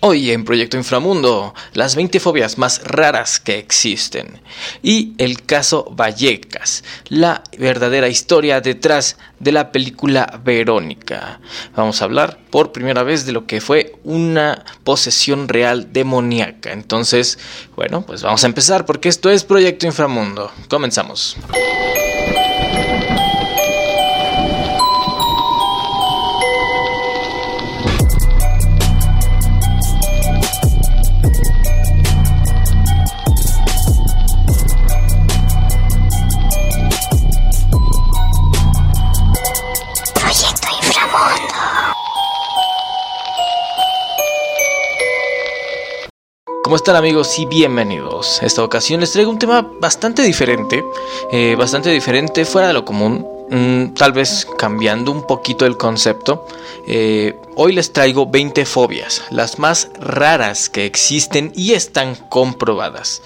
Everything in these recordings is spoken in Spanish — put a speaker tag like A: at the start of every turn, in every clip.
A: Hoy en Proyecto Inframundo, las 20 fobias más raras que existen. Y el caso Vallecas, la verdadera historia detrás de la película Verónica. Vamos a hablar por primera vez de lo que fue una posesión real demoníaca. Entonces, bueno, pues vamos a empezar porque esto es Proyecto Inframundo. Comenzamos. ¿Cómo están amigos y bienvenidos? Esta ocasión les traigo un tema bastante diferente, eh, bastante diferente fuera de lo común, mm, tal vez cambiando un poquito el concepto. Eh, hoy les traigo 20 fobias, las más raras que existen y están comprobadas.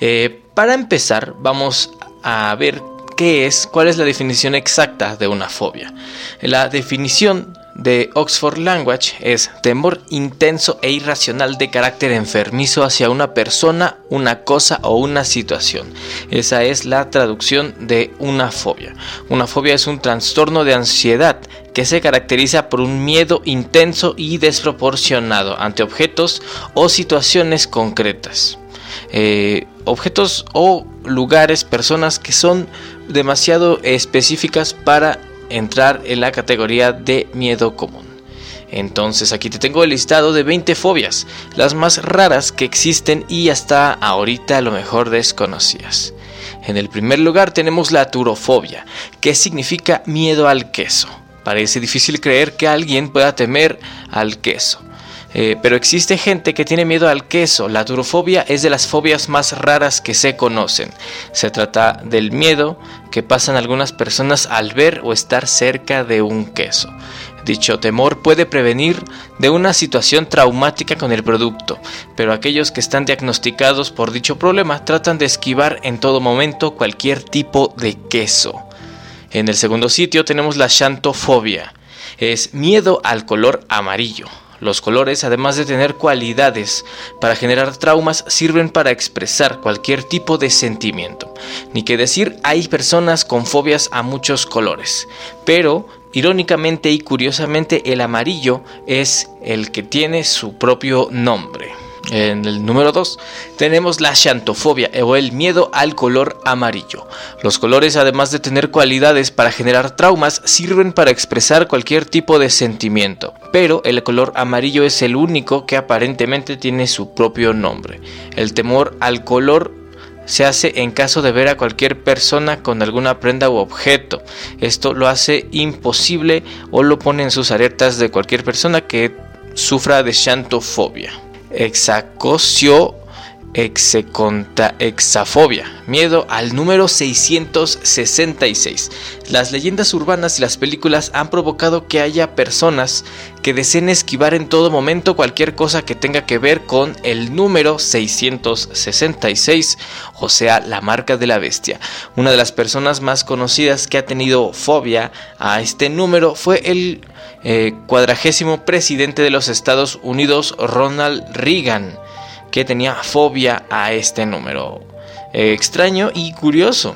A: Eh, para empezar, vamos a ver qué es, cuál es la definición exacta de una fobia. La definición de Oxford Language es temor intenso e irracional de carácter enfermizo hacia una persona, una cosa o una situación. Esa es la traducción de una fobia. Una fobia es un trastorno de ansiedad que se caracteriza por un miedo intenso y desproporcionado ante objetos o situaciones concretas. Eh, objetos o lugares, personas que son demasiado específicas para entrar en la categoría de miedo común. Entonces aquí te tengo el listado de 20 fobias, las más raras que existen y hasta ahorita a lo mejor desconocidas. En el primer lugar tenemos la turofobia, que significa miedo al queso. Parece difícil creer que alguien pueda temer al queso. Eh, pero existe gente que tiene miedo al queso. La turofobia es de las fobias más raras que se conocen. Se trata del miedo que pasan algunas personas al ver o estar cerca de un queso. Dicho temor puede prevenir de una situación traumática con el producto, pero aquellos que están diagnosticados por dicho problema tratan de esquivar en todo momento cualquier tipo de queso. En el segundo sitio tenemos la xantofobia. Es miedo al color amarillo. Los colores, además de tener cualidades para generar traumas, sirven para expresar cualquier tipo de sentimiento. Ni que decir, hay personas con fobias a muchos colores, pero irónicamente y curiosamente el amarillo es el que tiene su propio nombre. En el número 2 tenemos la xantofobia o el miedo al color amarillo. Los colores, además de tener cualidades para generar traumas, sirven para expresar cualquier tipo de sentimiento, pero el color amarillo es el único que aparentemente tiene su propio nombre. El temor al color se hace en caso de ver a cualquier persona con alguna prenda u objeto. Esto lo hace imposible o lo pone en sus alertas de cualquier persona que sufra de xantofobia exacocio execonta exafobia, miedo al número 666. Las leyendas urbanas y las películas han provocado que haya personas que deseen esquivar en todo momento cualquier cosa que tenga que ver con el número 666, o sea, la marca de la bestia. Una de las personas más conocidas que ha tenido fobia a este número fue el eh, cuadragésimo presidente de los Estados Unidos, Ronald Reagan, que tenía fobia a este número. Eh, extraño y curioso.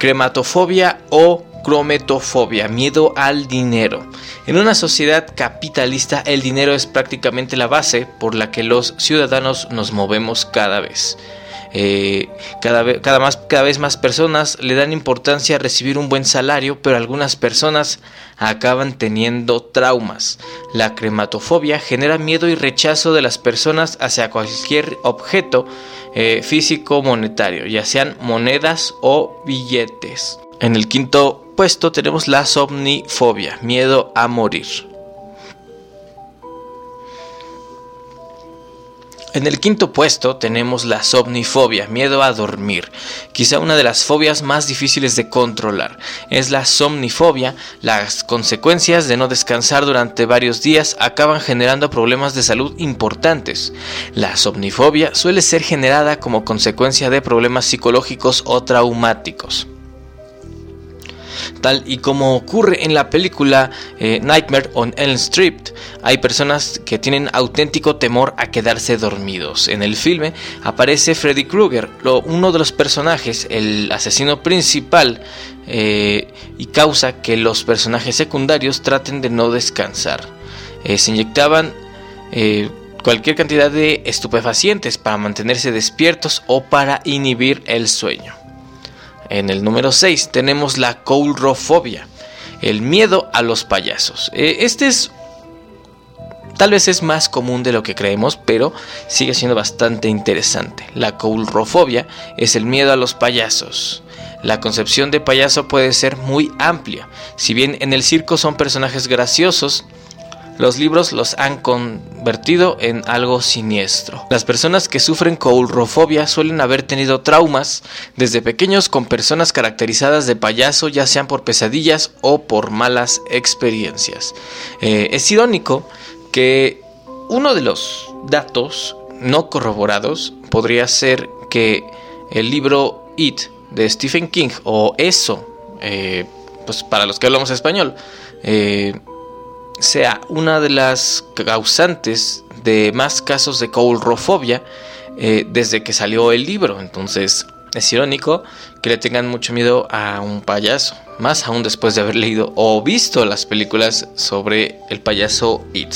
A: Crematofobia o crometofobia, miedo al dinero. En una sociedad capitalista el dinero es prácticamente la base por la que los ciudadanos nos movemos cada vez. Eh, cada, cada, más, cada vez más personas le dan importancia a recibir un buen salario, pero algunas personas acaban teniendo traumas. La crematofobia genera miedo y rechazo de las personas hacia cualquier objeto eh, físico monetario, ya sean monedas o billetes. En el quinto puesto tenemos la somnifobia, miedo a morir. En el quinto puesto tenemos la somnifobia, miedo a dormir, quizá una de las fobias más difíciles de controlar. Es la somnifobia, las consecuencias de no descansar durante varios días acaban generando problemas de salud importantes. La somnifobia suele ser generada como consecuencia de problemas psicológicos o traumáticos. Tal y como ocurre en la película eh, Nightmare on Elm Street, hay personas que tienen auténtico temor a quedarse dormidos. En el filme aparece Freddy Krueger, uno de los personajes, el asesino principal, eh, y causa que los personajes secundarios traten de no descansar. Eh, se inyectaban cualquier cantidad de estupefacientes para mantenerse despiertos o para inhibir el sueño. En el número 6 tenemos la coulrofobia, el miedo a los payasos. Eh, este es tal vez es más común de lo que creemos, pero sigue siendo bastante interesante. La coulrofobia es el miedo a los payasos. La concepción de payaso puede ser muy amplia. Si bien en el circo son personajes graciosos, los libros los han convertido en algo siniestro. Las personas que sufren coulrofobia suelen haber tenido traumas desde pequeños con personas caracterizadas de payaso, ya sean por pesadillas o por malas experiencias. Eh, es irónico que uno de los datos no corroborados podría ser que el libro It de Stephen King o eso, eh, pues para los que hablamos español, eh, sea una de las causantes de más casos de coulrofobia eh, desde que salió el libro. Entonces es irónico que le tengan mucho miedo a un payaso, más aún después de haber leído o visto las películas sobre el payaso It.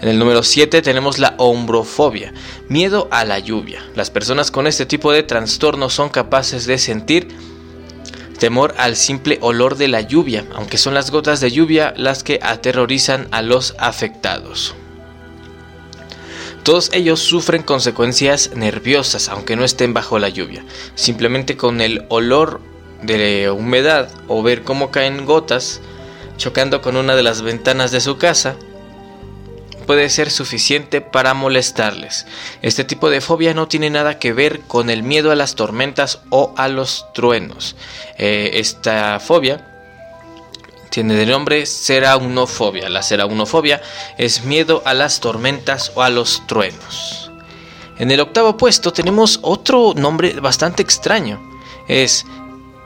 A: En el número 7 tenemos la ombrofobia, miedo a la lluvia. Las personas con este tipo de trastorno son capaces de sentir temor al simple olor de la lluvia, aunque son las gotas de lluvia las que aterrorizan a los afectados. Todos ellos sufren consecuencias nerviosas, aunque no estén bajo la lluvia. Simplemente con el olor de humedad o ver cómo caen gotas chocando con una de las ventanas de su casa, puede ser suficiente para molestarles. Este tipo de fobia no tiene nada que ver con el miedo a las tormentas o a los truenos. Eh, esta fobia tiene de nombre ceraunofobia. La ceraunofobia es miedo a las tormentas o a los truenos. En el octavo puesto tenemos otro nombre bastante extraño. Es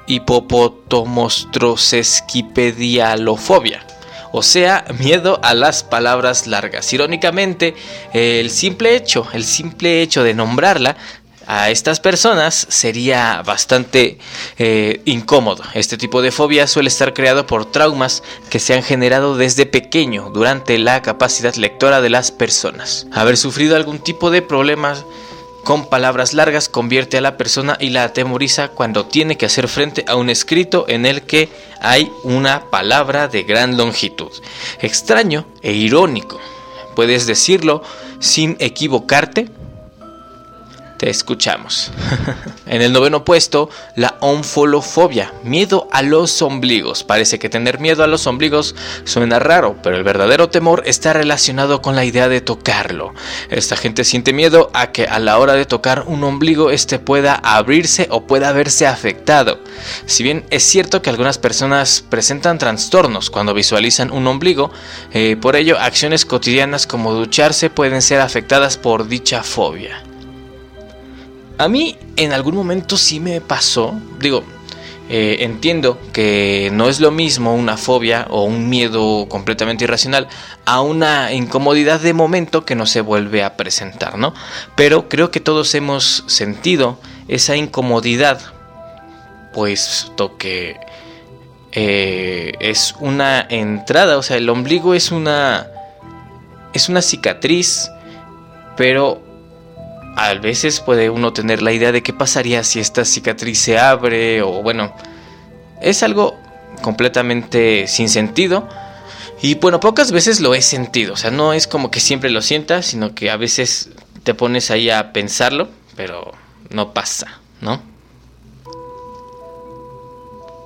A: hipopotomostrosesquipedialofobia o sea, miedo a las palabras largas. Irónicamente, el simple hecho, el simple hecho de nombrarla a estas personas sería bastante eh, incómodo. Este tipo de fobia suele estar creado por traumas que se han generado desde pequeño durante la capacidad lectora de las personas. Haber sufrido algún tipo de problemas con palabras largas convierte a la persona y la atemoriza cuando tiene que hacer frente a un escrito en el que hay una palabra de gran longitud. Extraño e irónico. Puedes decirlo sin equivocarte te escuchamos. en el noveno puesto, la onfolofobia, miedo a los ombligos. Parece que tener miedo a los ombligos suena raro, pero el verdadero temor está relacionado con la idea de tocarlo. Esta gente siente miedo a que a la hora de tocar un ombligo este pueda abrirse o pueda verse afectado. Si bien es cierto que algunas personas presentan trastornos cuando visualizan un ombligo, eh, por ello acciones cotidianas como ducharse pueden ser afectadas por dicha fobia. A mí en algún momento sí me pasó, digo, eh, entiendo que no es lo mismo una fobia o un miedo completamente irracional a una incomodidad de momento que no se vuelve a presentar, ¿no? Pero creo que todos hemos sentido esa incomodidad, puesto que eh, es una entrada, o sea, el ombligo es una es una cicatriz, pero a veces puede uno tener la idea de qué pasaría si esta cicatriz se abre o bueno, es algo completamente sin sentido. Y bueno, pocas veces lo he sentido, o sea, no es como que siempre lo sientas, sino que a veces te pones ahí a pensarlo, pero no pasa, ¿no?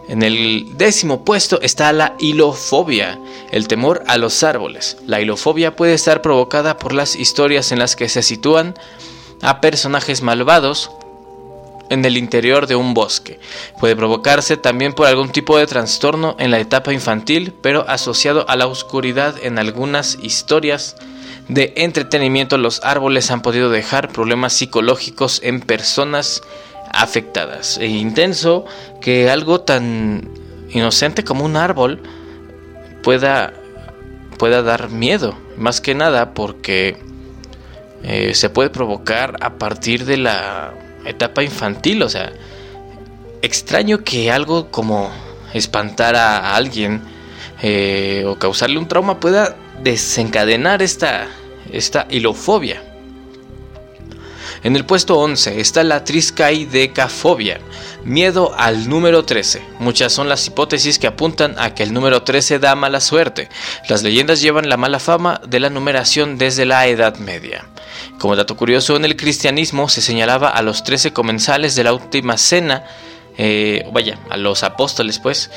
A: En el décimo puesto está la hilofobia, el temor a los árboles. La hilofobia puede estar provocada por las historias en las que se sitúan a personajes malvados en el interior de un bosque. Puede provocarse también por algún tipo de trastorno en la etapa infantil, pero asociado a la oscuridad en algunas historias de entretenimiento los árboles han podido dejar problemas psicológicos en personas afectadas. E intenso que algo tan inocente como un árbol pueda, pueda dar miedo. Más que nada porque eh, se puede provocar a partir de la etapa infantil. O sea, extraño que algo como espantar a alguien eh, o causarle un trauma pueda desencadenar esta, esta hilofobia. En el puesto 11 está la triskaidecafobia, miedo al número 13. Muchas son las hipótesis que apuntan a que el número 13 da mala suerte. Las leyendas llevan la mala fama de la numeración desde la Edad Media. Como dato curioso, en el cristianismo se señalaba a los 13 comensales de la última cena, eh, vaya, a los apóstoles pues.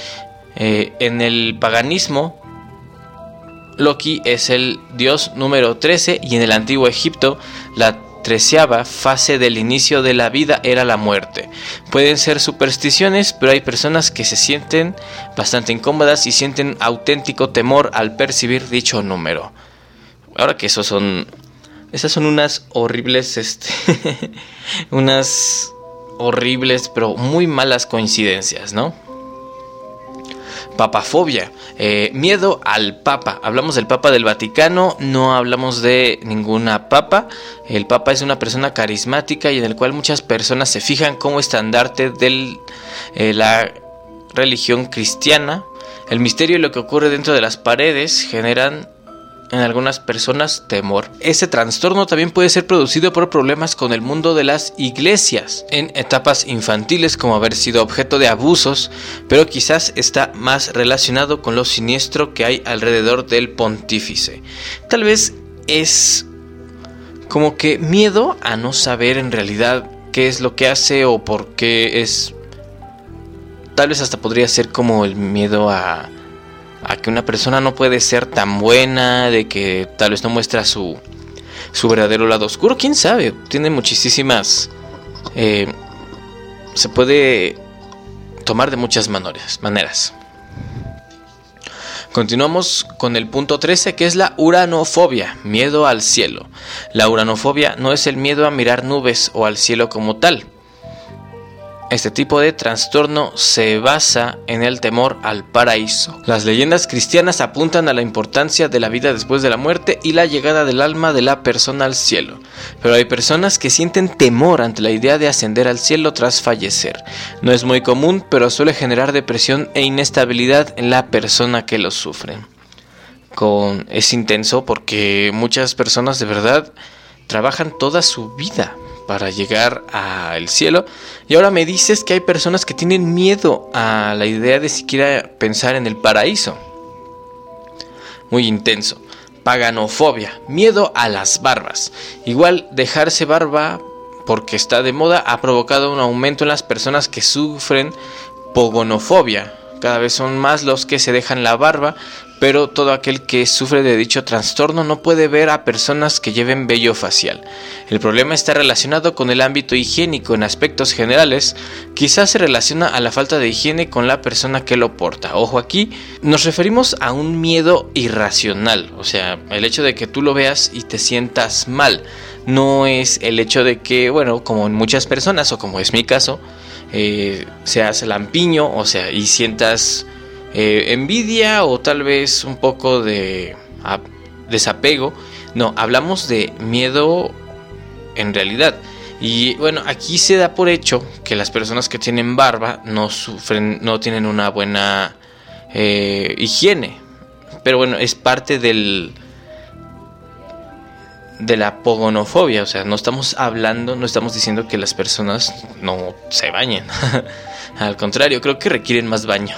A: Eh, en el paganismo, Loki es el dios número 13 y en el antiguo Egipto la fase del inicio de la vida era la muerte. Pueden ser supersticiones, pero hay personas que se sienten bastante incómodas y sienten auténtico temor al percibir dicho número. Ahora que esos son esas son unas horribles este unas horribles pero muy malas coincidencias, ¿no? Papafobia, eh, miedo al Papa. Hablamos del Papa del Vaticano, no hablamos de ninguna Papa. El Papa es una persona carismática y en el cual muchas personas se fijan como estandarte de eh, la religión cristiana. El misterio y lo que ocurre dentro de las paredes generan en algunas personas temor. Ese trastorno también puede ser producido por problemas con el mundo de las iglesias, en etapas infantiles como haber sido objeto de abusos, pero quizás está más relacionado con lo siniestro que hay alrededor del pontífice. Tal vez es como que miedo a no saber en realidad qué es lo que hace o por qué es... Tal vez hasta podría ser como el miedo a a que una persona no puede ser tan buena, de que tal vez no muestra su, su verdadero lado oscuro, quién sabe, tiene muchísimas... Eh, se puede tomar de muchas maneras. maneras. Continuamos con el punto 13 que es la uranofobia, miedo al cielo. La uranofobia no es el miedo a mirar nubes o al cielo como tal, este tipo de trastorno se basa en el temor al paraíso. Las leyendas cristianas apuntan a la importancia de la vida después de la muerte y la llegada del alma de la persona al cielo. Pero hay personas que sienten temor ante la idea de ascender al cielo tras fallecer. No es muy común, pero suele generar depresión e inestabilidad en la persona que lo sufre. Con... Es intenso porque muchas personas de verdad trabajan toda su vida para llegar al cielo. Y ahora me dices que hay personas que tienen miedo a la idea de siquiera pensar en el paraíso. Muy intenso. Paganofobia, miedo a las barbas. Igual dejarse barba porque está de moda ha provocado un aumento en las personas que sufren pogonofobia. Cada vez son más los que se dejan la barba pero todo aquel que sufre de dicho trastorno no puede ver a personas que lleven vello facial. El problema está relacionado con el ámbito higiénico en aspectos generales, quizás se relaciona a la falta de higiene con la persona que lo porta. Ojo aquí, nos referimos a un miedo irracional, o sea, el hecho de que tú lo veas y te sientas mal, no es el hecho de que, bueno, como en muchas personas, o como es mi caso, eh, seas lampiño, o sea, y sientas eh, envidia o tal vez un poco de desapego. No, hablamos de miedo en realidad. Y bueno, aquí se da por hecho que las personas que tienen barba no sufren, no tienen una buena eh, higiene. Pero bueno, es parte del de la pogonofobia, o sea, no estamos hablando, no estamos diciendo que las personas no se bañen. Al contrario, creo que requieren más baño.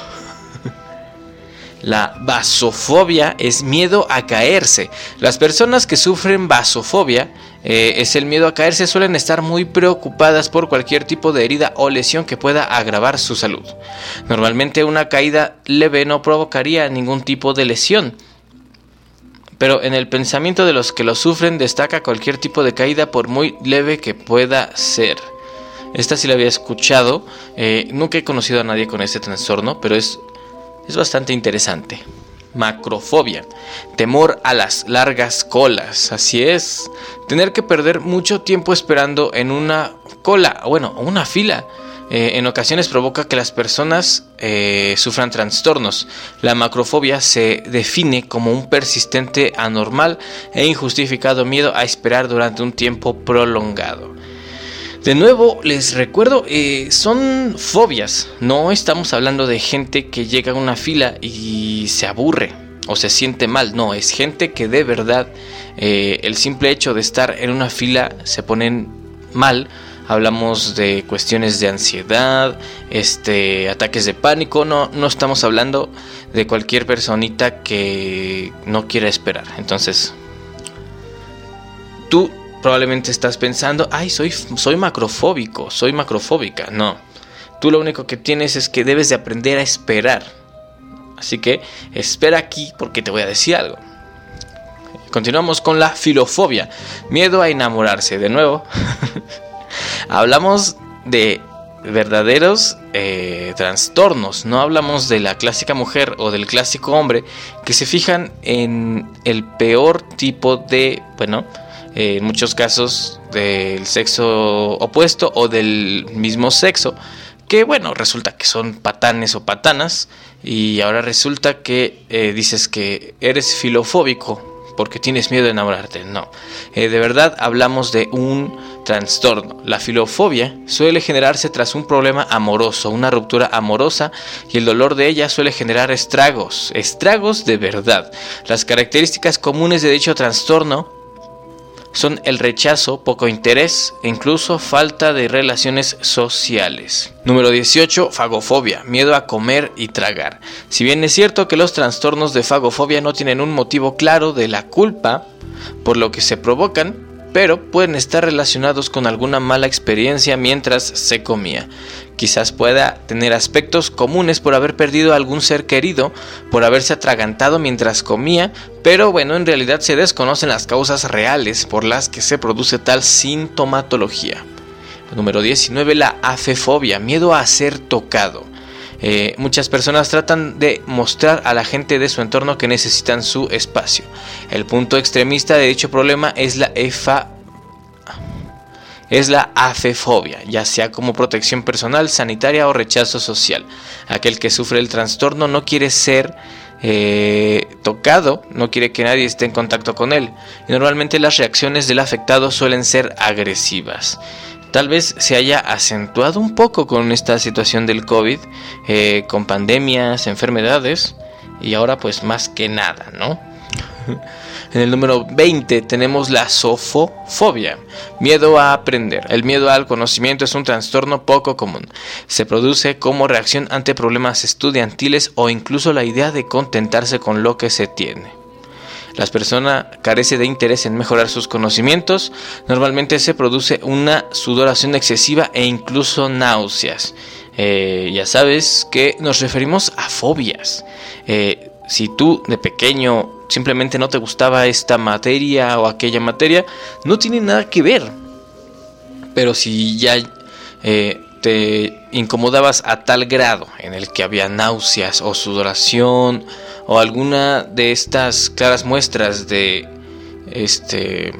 A: La vasofobia es miedo a caerse. Las personas que sufren vasofobia eh, es el miedo a caerse suelen estar muy preocupadas por cualquier tipo de herida o lesión que pueda agravar su salud. Normalmente una caída leve no provocaría ningún tipo de lesión. Pero en el pensamiento de los que lo sufren destaca cualquier tipo de caída por muy leve que pueda ser. Esta sí la había escuchado, eh, nunca he conocido a nadie con este trastorno, pero es es bastante interesante. Macrofobia, temor a las largas colas, así es, tener que perder mucho tiempo esperando en una cola, bueno, una fila, eh, en ocasiones provoca que las personas eh, sufran trastornos. La macrofobia se define como un persistente, anormal e injustificado miedo a esperar durante un tiempo prolongado. De nuevo, les recuerdo, eh, son fobias. No estamos hablando de gente que llega a una fila y se aburre o se siente mal. No, es gente que de verdad el simple hecho de estar en una fila se ponen mal hablamos de cuestiones de ansiedad, este, ataques de pánico, no, no estamos hablando de cualquier personita que no quiera esperar. Entonces, tú probablemente estás pensando, ay, soy, soy macrofóbico, soy macrofóbica. No, tú lo único que tienes es que debes de aprender a esperar. Así que espera aquí porque te voy a decir algo. Continuamos con la filofobia, miedo a enamorarse. De nuevo, hablamos de verdaderos eh, trastornos, no hablamos de la clásica mujer o del clásico hombre que se fijan en el peor tipo de, bueno, eh, en muchos casos del sexo opuesto o del mismo sexo, que bueno, resulta que son patanes o patanas y ahora resulta que eh, dices que eres filofóbico porque tienes miedo de enamorarte. No, eh, de verdad hablamos de un trastorno. La filofobia suele generarse tras un problema amoroso, una ruptura amorosa y el dolor de ella suele generar estragos, estragos de verdad. Las características comunes de dicho trastorno son el rechazo, poco interés e incluso falta de relaciones sociales. Número 18. Fagofobia, miedo a comer y tragar. Si bien es cierto que los trastornos de fagofobia no tienen un motivo claro de la culpa por lo que se provocan, pero pueden estar relacionados con alguna mala experiencia mientras se comía. Quizás pueda tener aspectos comunes por haber perdido a algún ser querido, por haberse atragantado mientras comía, pero bueno, en realidad se desconocen las causas reales por las que se produce tal sintomatología. Número 19. La afefobia, miedo a ser tocado. Eh, muchas personas tratan de mostrar a la gente de su entorno que necesitan su espacio. El punto extremista de dicho problema es la EFA es la afefobia, ya sea como protección personal, sanitaria o rechazo social. Aquel que sufre el trastorno no quiere ser eh, tocado, no quiere que nadie esté en contacto con él. Y normalmente las reacciones del afectado suelen ser agresivas tal vez se haya acentuado un poco con esta situación del COVID, eh, con pandemias, enfermedades, y ahora pues más que nada, ¿no? En el número 20 tenemos la sofofobia, miedo a aprender. El miedo al conocimiento es un trastorno poco común. Se produce como reacción ante problemas estudiantiles o incluso la idea de contentarse con lo que se tiene. Las personas carece de interés en mejorar sus conocimientos, normalmente se produce una sudoración excesiva e incluso náuseas. Eh, ya sabes que nos referimos a fobias. Eh, si tú de pequeño simplemente no te gustaba esta materia o aquella materia, no tiene nada que ver. Pero si ya eh, te incomodabas a tal grado en el que había náuseas o sudoración o alguna de estas claras muestras de este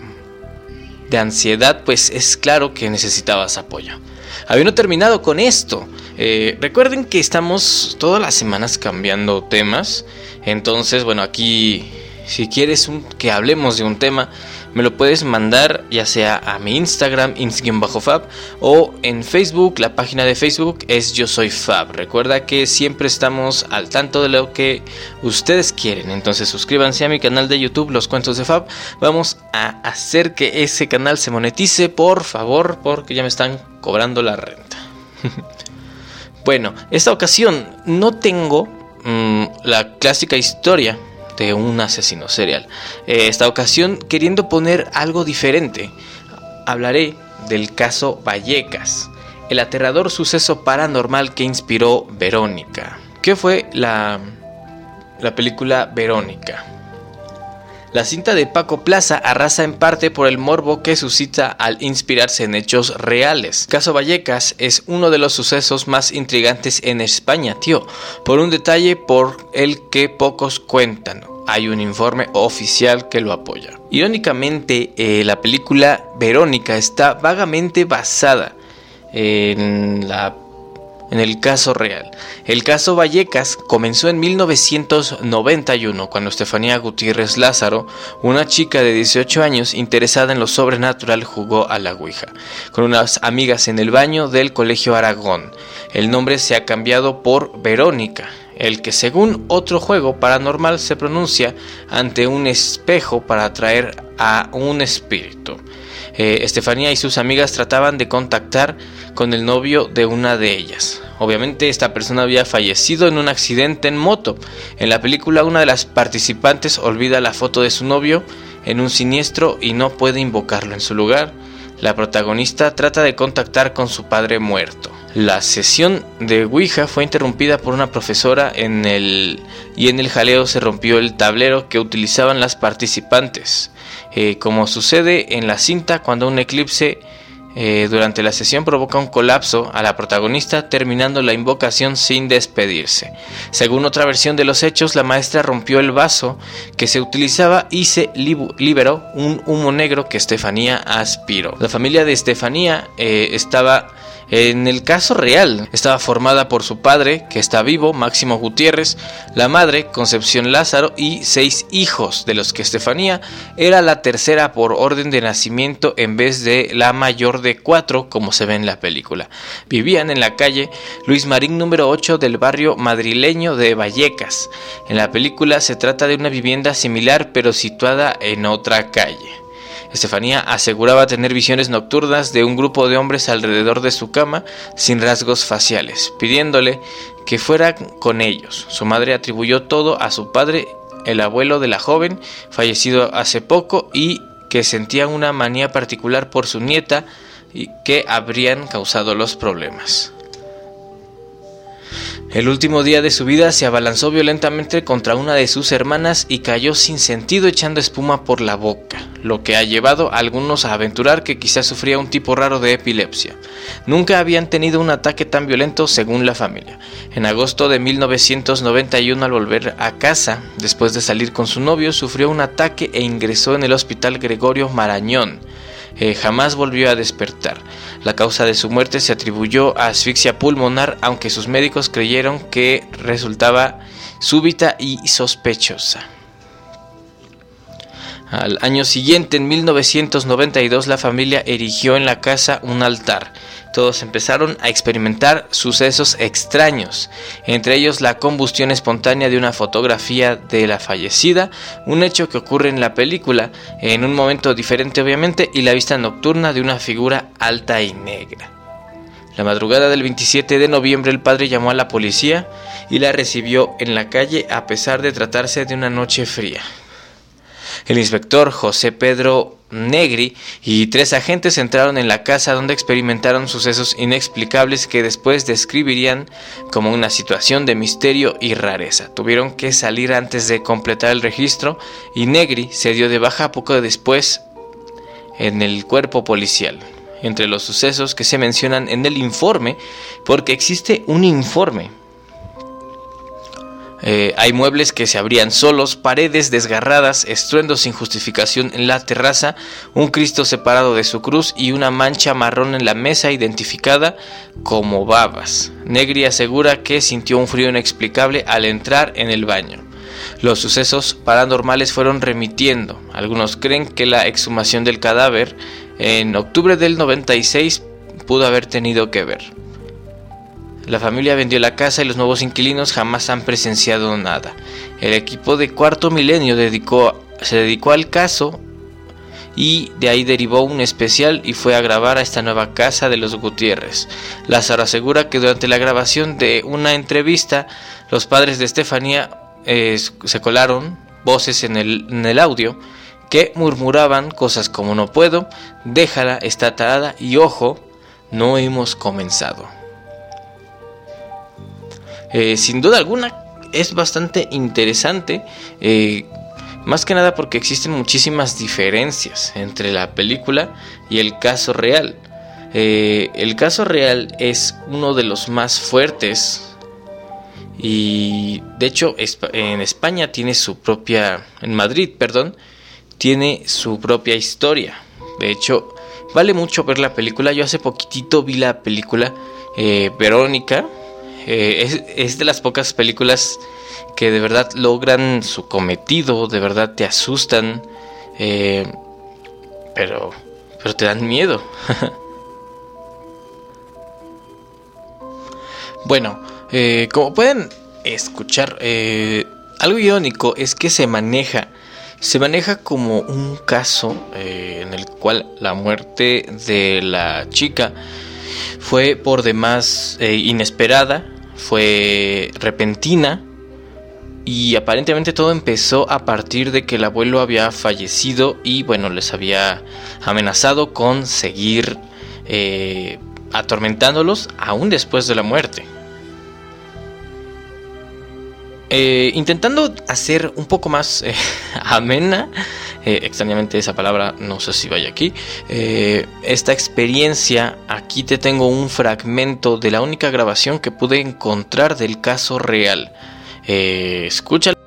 A: de ansiedad, pues es claro que necesitabas apoyo. Habiendo terminado con esto, eh, recuerden que estamos todas las semanas cambiando temas. Entonces, bueno, aquí si quieres que hablemos de un tema, me lo puedes mandar ya sea a mi Instagram, Fab, o en Facebook, la página de Facebook es Yo Soy Fab. Recuerda que siempre estamos al tanto de lo que ustedes quieren. Entonces suscríbanse a mi canal de YouTube, Los Cuentos de Fab. Vamos a hacer que ese canal se monetice, por favor, porque ya me están cobrando la renta. bueno, esta ocasión no tengo mm, la clásica historia de un asesino serial. Eh, esta ocasión, queriendo poner algo diferente, hablaré del caso Vallecas, el aterrador suceso paranormal que inspiró Verónica. ¿Qué fue la, la película Verónica? La cinta de Paco Plaza arrasa en parte por el morbo que suscita al inspirarse en hechos reales. Caso Vallecas es uno de los sucesos más intrigantes en España, tío, por un detalle por el que pocos cuentan. Hay un informe oficial que lo apoya. Irónicamente, eh, la película Verónica está vagamente basada en la en el caso real. El caso Vallecas comenzó en 1991 cuando Estefanía Gutiérrez Lázaro, una chica de 18 años interesada en lo sobrenatural, jugó a la Ouija con unas amigas en el baño del Colegio Aragón. El nombre se ha cambiado por Verónica, el que según otro juego paranormal se pronuncia ante un espejo para atraer a un espíritu. Eh, Estefanía y sus amigas trataban de contactar con el novio de una de ellas. Obviamente esta persona había fallecido en un accidente en moto. En la película una de las participantes olvida la foto de su novio en un siniestro y no puede invocarlo en su lugar. La protagonista trata de contactar con su padre muerto. La sesión de Ouija fue interrumpida por una profesora en el y en el jaleo se rompió el tablero que utilizaban las participantes. Eh, como sucede en la cinta cuando un eclipse eh, durante la sesión provoca un colapso a la protagonista terminando la invocación sin despedirse. Según otra versión de los hechos, la maestra rompió el vaso que se utilizaba y se liberó un humo negro que Estefanía aspiró. La familia de Estefanía eh, estaba en el caso real, estaba formada por su padre, que está vivo, Máximo Gutiérrez, la madre, Concepción Lázaro, y seis hijos, de los que Estefanía era la tercera por orden de nacimiento en vez de la mayor de cuatro, como se ve en la película. Vivían en la calle Luis Marín número 8 del barrio madrileño de Vallecas. En la película se trata de una vivienda similar pero situada en otra calle. Estefanía aseguraba tener visiones nocturnas de un grupo de hombres alrededor de su cama sin rasgos faciales, pidiéndole que fuera con ellos. Su madre atribuyó todo a su padre, el abuelo de la joven, fallecido hace poco, y que sentía una manía particular por su nieta y que habrían causado los problemas. El último día de su vida se abalanzó violentamente contra una de sus hermanas y cayó sin sentido echando espuma por la boca, lo que ha llevado a algunos a aventurar que quizás sufría un tipo raro de epilepsia. Nunca habían tenido un ataque tan violento según la familia. En agosto de 1991 al volver a casa, después de salir con su novio, sufrió un ataque e ingresó en el hospital Gregorio Marañón. Eh, jamás volvió a despertar. La causa de su muerte se atribuyó a asfixia pulmonar, aunque sus médicos creyeron que resultaba súbita y sospechosa. Al año siguiente, en 1992, la familia erigió en la casa un altar. Todos empezaron a experimentar sucesos extraños, entre ellos la combustión espontánea de una fotografía de la fallecida, un hecho que ocurre en la película, en un momento diferente obviamente, y la vista nocturna de una figura alta y negra. La madrugada del 27 de noviembre el padre llamó a la policía y la recibió en la calle a pesar de tratarse de una noche fría. El inspector José Pedro Negri y tres agentes entraron en la casa donde experimentaron sucesos inexplicables que después describirían como una situación de misterio y rareza. Tuvieron que salir antes de completar el registro y Negri se dio de baja poco después en el cuerpo policial. Entre los sucesos que se mencionan en el informe, porque existe un informe eh, hay muebles que se abrían solos, paredes desgarradas, estruendos sin justificación en la terraza, un Cristo separado de su cruz y una mancha marrón en la mesa identificada como babas. Negri asegura que sintió un frío inexplicable al entrar en el baño. Los sucesos paranormales fueron remitiendo. Algunos creen que la exhumación del cadáver en octubre del 96 pudo haber tenido que ver. La familia vendió la casa y los nuevos inquilinos jamás han presenciado nada. El equipo de Cuarto Milenio se dedicó al caso y de ahí derivó un especial y fue a grabar a esta nueva casa de los Gutiérrez. Lázaro asegura que durante la grabación de una entrevista los padres de Estefanía eh, se colaron voces en el, en el audio que murmuraban cosas como no puedo, déjala, está atada y ojo, no hemos comenzado. Eh, sin duda alguna es bastante interesante. Eh, más que nada porque existen muchísimas diferencias entre la película y el caso real. Eh, el caso real es uno de los más fuertes y de hecho en España tiene su propia, en Madrid, perdón, tiene su propia historia. De hecho, vale mucho ver la película. Yo hace poquitito vi la película Verónica es, es, de las pocas películas que de verdad logran su cometido, de verdad te asustan, pero, pero te dan miedo. bueno, como pueden escuchar, algo irónico es que se maneja se maneja como un caso eh, en el cual la muerte de la chica fue por demás eh, inesperada, fue repentina y aparentemente todo empezó a partir de que el abuelo había fallecido y bueno, les había amenazado con seguir eh, atormentándolos aún después de la muerte. Eh, intentando hacer un poco más eh, amena, eh, extrañamente esa palabra no sé si vaya aquí, esta experiencia, aquí te tengo un fragmento de la única grabación que pude encontrar del caso real. escucha.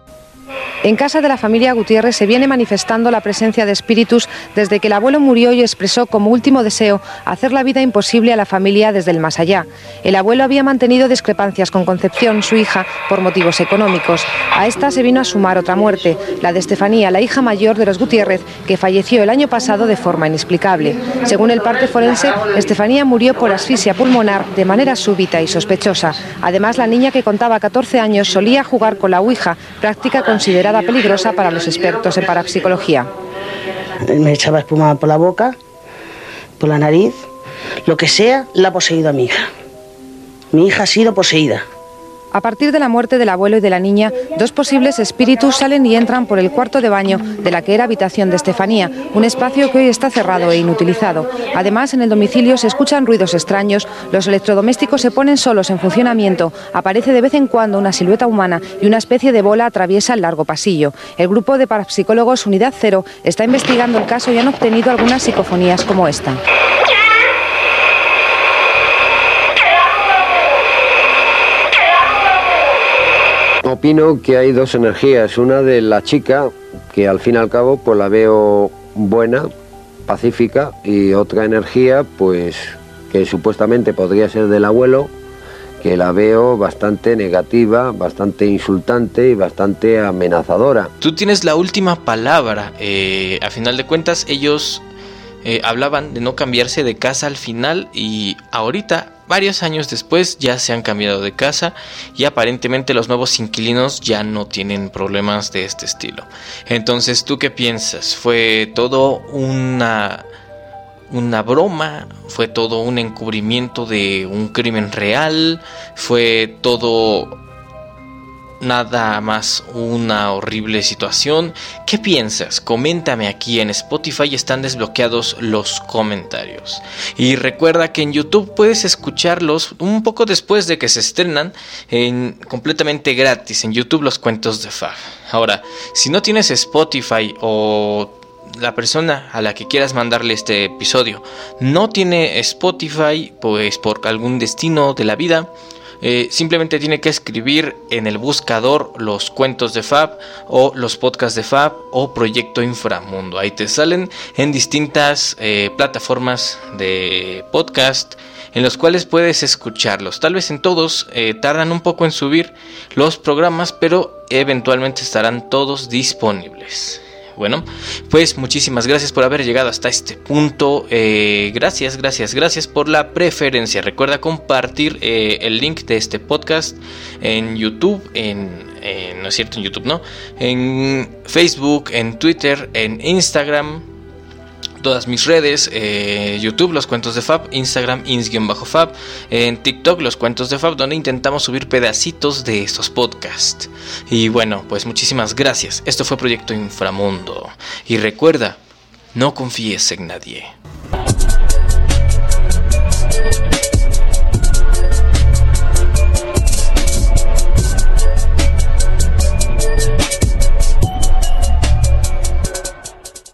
B: En casa de la familia Gutiérrez se viene manifestando la presencia de espíritus desde que el abuelo murió y expresó como último deseo hacer la vida imposible a la familia desde el más allá. El abuelo había mantenido discrepancias con Concepción, su hija, por motivos económicos. A esta se vino a sumar otra muerte, la de Estefanía, la hija mayor de los Gutiérrez, que falleció el año pasado de forma inexplicable. Según el parte forense, Estefanía murió por asfixia pulmonar de manera súbita y sospechosa. Además, la niña que contaba 14 años solía jugar con la Ouija, práctica considerada peligrosa para los expertos en parapsicología.
C: Me echaba espuma por la boca, por la nariz, lo que sea, la ha poseído a mi hija. Mi hija ha sido poseída.
B: A partir de la muerte del abuelo y de la niña, dos posibles espíritus salen y entran por el cuarto de baño de la que era habitación de Estefanía, un espacio que hoy está cerrado e inutilizado. Además, en el domicilio se escuchan ruidos extraños, los electrodomésticos se ponen solos en funcionamiento, aparece de vez en cuando una silueta humana y una especie de bola atraviesa el largo pasillo. El grupo de parapsicólogos Unidad Cero está investigando el caso y han obtenido algunas psicofonías como esta.
D: Opino que hay dos energías, una de la chica, que al fin y al cabo pues la veo buena, pacífica, y otra energía pues que supuestamente podría ser del abuelo, que la veo bastante negativa, bastante insultante y bastante amenazadora.
A: Tú tienes la última palabra. Eh, a final de cuentas, ellos eh, hablaban de no cambiarse de casa al final y ahorita Varios años después ya se han cambiado de casa y aparentemente los nuevos inquilinos ya no tienen problemas de este estilo. Entonces, ¿tú qué piensas? ¿Fue todo una una broma, fue todo un encubrimiento de un crimen real, fue todo nada más una horrible situación. ¿Qué piensas? Coméntame aquí en Spotify, están desbloqueados los comentarios. Y recuerda que en YouTube puedes escucharlos un poco después de que se estrenan en, completamente gratis en YouTube los cuentos de Fag. Ahora, si no tienes Spotify o la persona a la que quieras mandarle este episodio no tiene Spotify, pues por algún destino de la vida, eh, simplemente tiene que escribir en el buscador los cuentos de Fab o los podcasts de Fab o Proyecto Inframundo. Ahí te salen en distintas eh, plataformas de podcast en los cuales puedes escucharlos. Tal vez en todos eh, tardan un poco en subir los programas, pero eventualmente estarán todos disponibles. Bueno, pues muchísimas gracias por haber llegado hasta este punto. Eh, gracias, gracias, gracias por la preferencia. Recuerda compartir eh, el link de este podcast en YouTube, en, no es cierto, en YouTube, ¿no? En Facebook, en Twitter, en Instagram todas mis redes, eh, YouTube, los cuentos de Fab, Instagram, ins-fab, en TikTok, los cuentos de Fab, donde intentamos subir pedacitos de estos podcasts. Y bueno, pues muchísimas gracias. Esto fue Proyecto Inframundo. Y recuerda, no confíes en nadie.